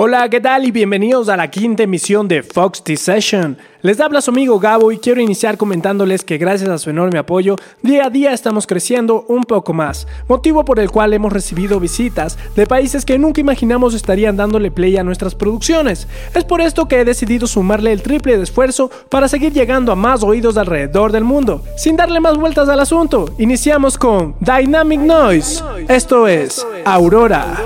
Hola, ¿qué tal? Y bienvenidos a la quinta emisión de Fox T Session. Les habla su amigo Gabo y quiero iniciar comentándoles que gracias a su enorme apoyo, día a día estamos creciendo un poco más, motivo por el cual hemos recibido visitas de países que nunca imaginamos estarían dándole play a nuestras producciones. Es por esto que he decidido sumarle el triple de esfuerzo para seguir llegando a más oídos alrededor del mundo. Sin darle más vueltas al asunto, iniciamos con Dynamic Noise. Esto es Aurora.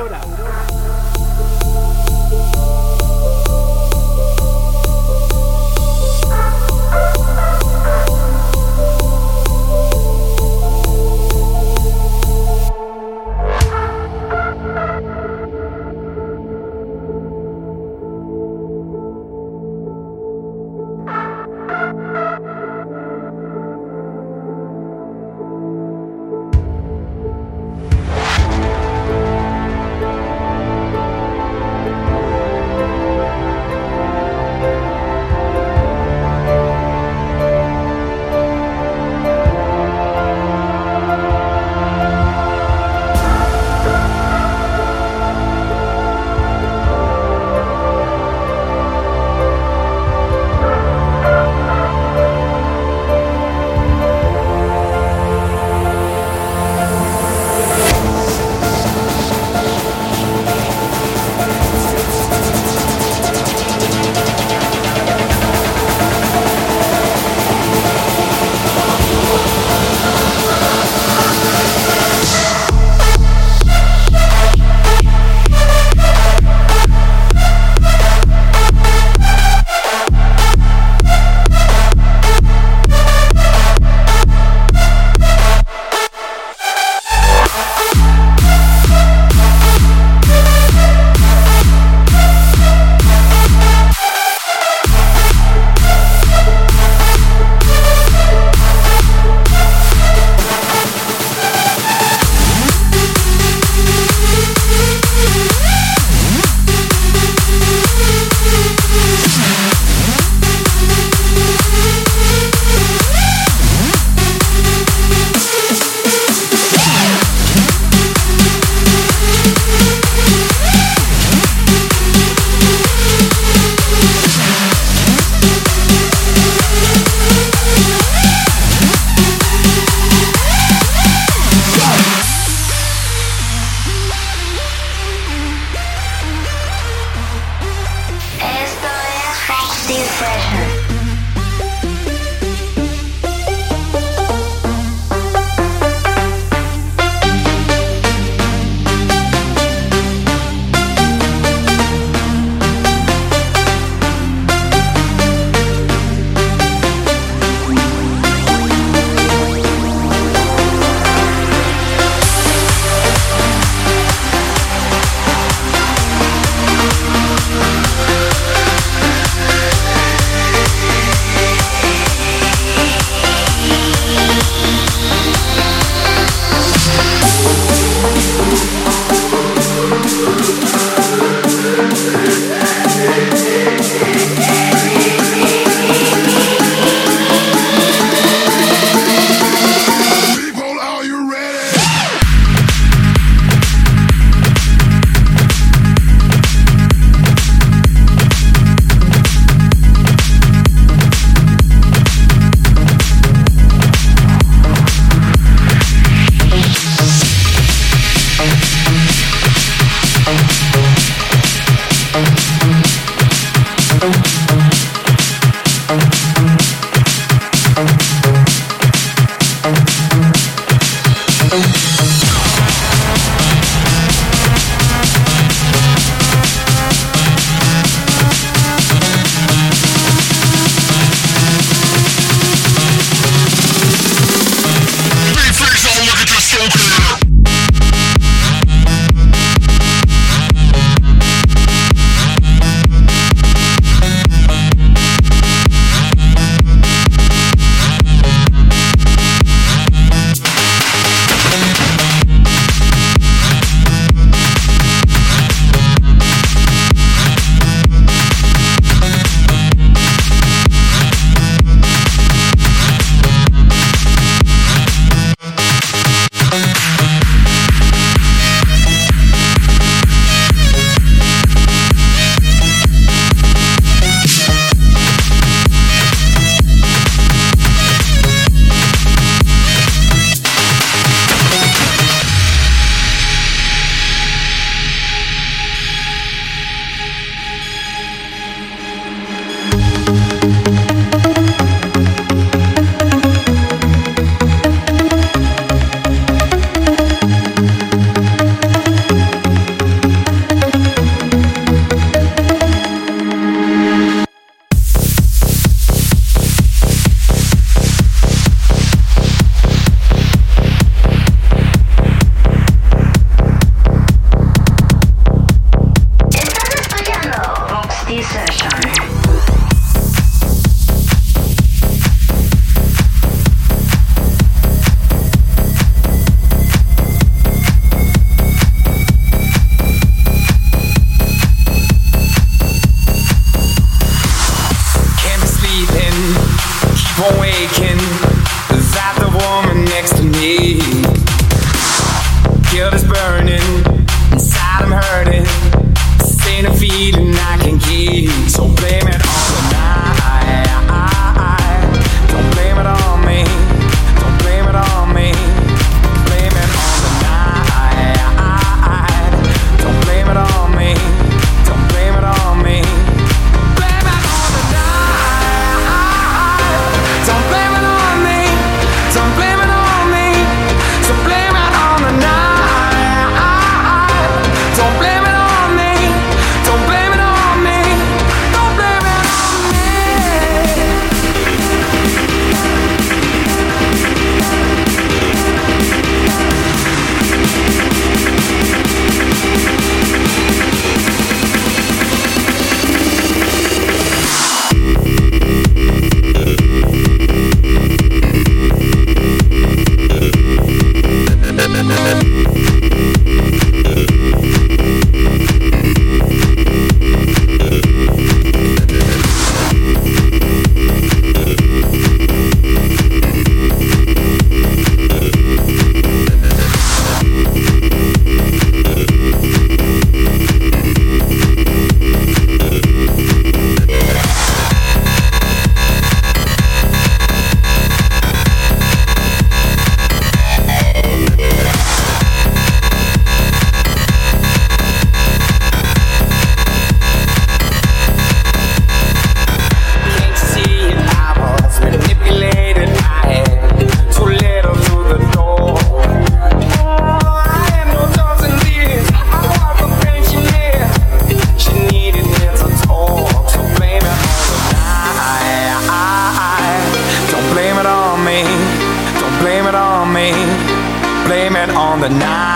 the night.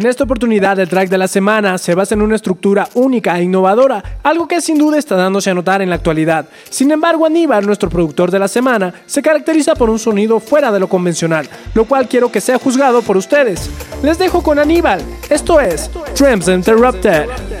En esta oportunidad el track de la semana se basa en una estructura única e innovadora, algo que sin duda está dándose a notar en la actualidad. Sin embargo, Aníbal, nuestro productor de la semana, se caracteriza por un sonido fuera de lo convencional, lo cual quiero que sea juzgado por ustedes. Les dejo con Aníbal, esto es Tramps Interrupted.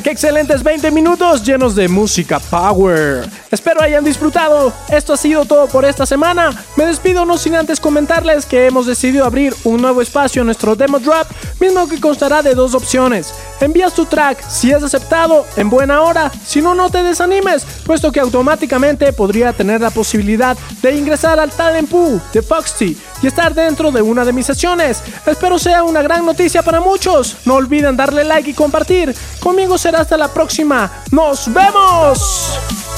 Qué excelentes 20 minutos llenos de música power. Espero hayan disfrutado. Esto ha sido todo por esta semana. Me despido no sin antes comentarles que hemos decidido abrir un nuevo espacio en nuestro Demo Drop, mismo que constará de dos opciones. Envías tu track, si es aceptado, en buena hora, si no, no te desanimes, puesto que automáticamente podría tener la posibilidad de ingresar al Talent Pool de Foxy y estar dentro de una de mis sesiones. Espero sea una gran noticia para muchos. No olviden darle like y compartir. Conmigo será hasta la próxima. ¡Nos vemos!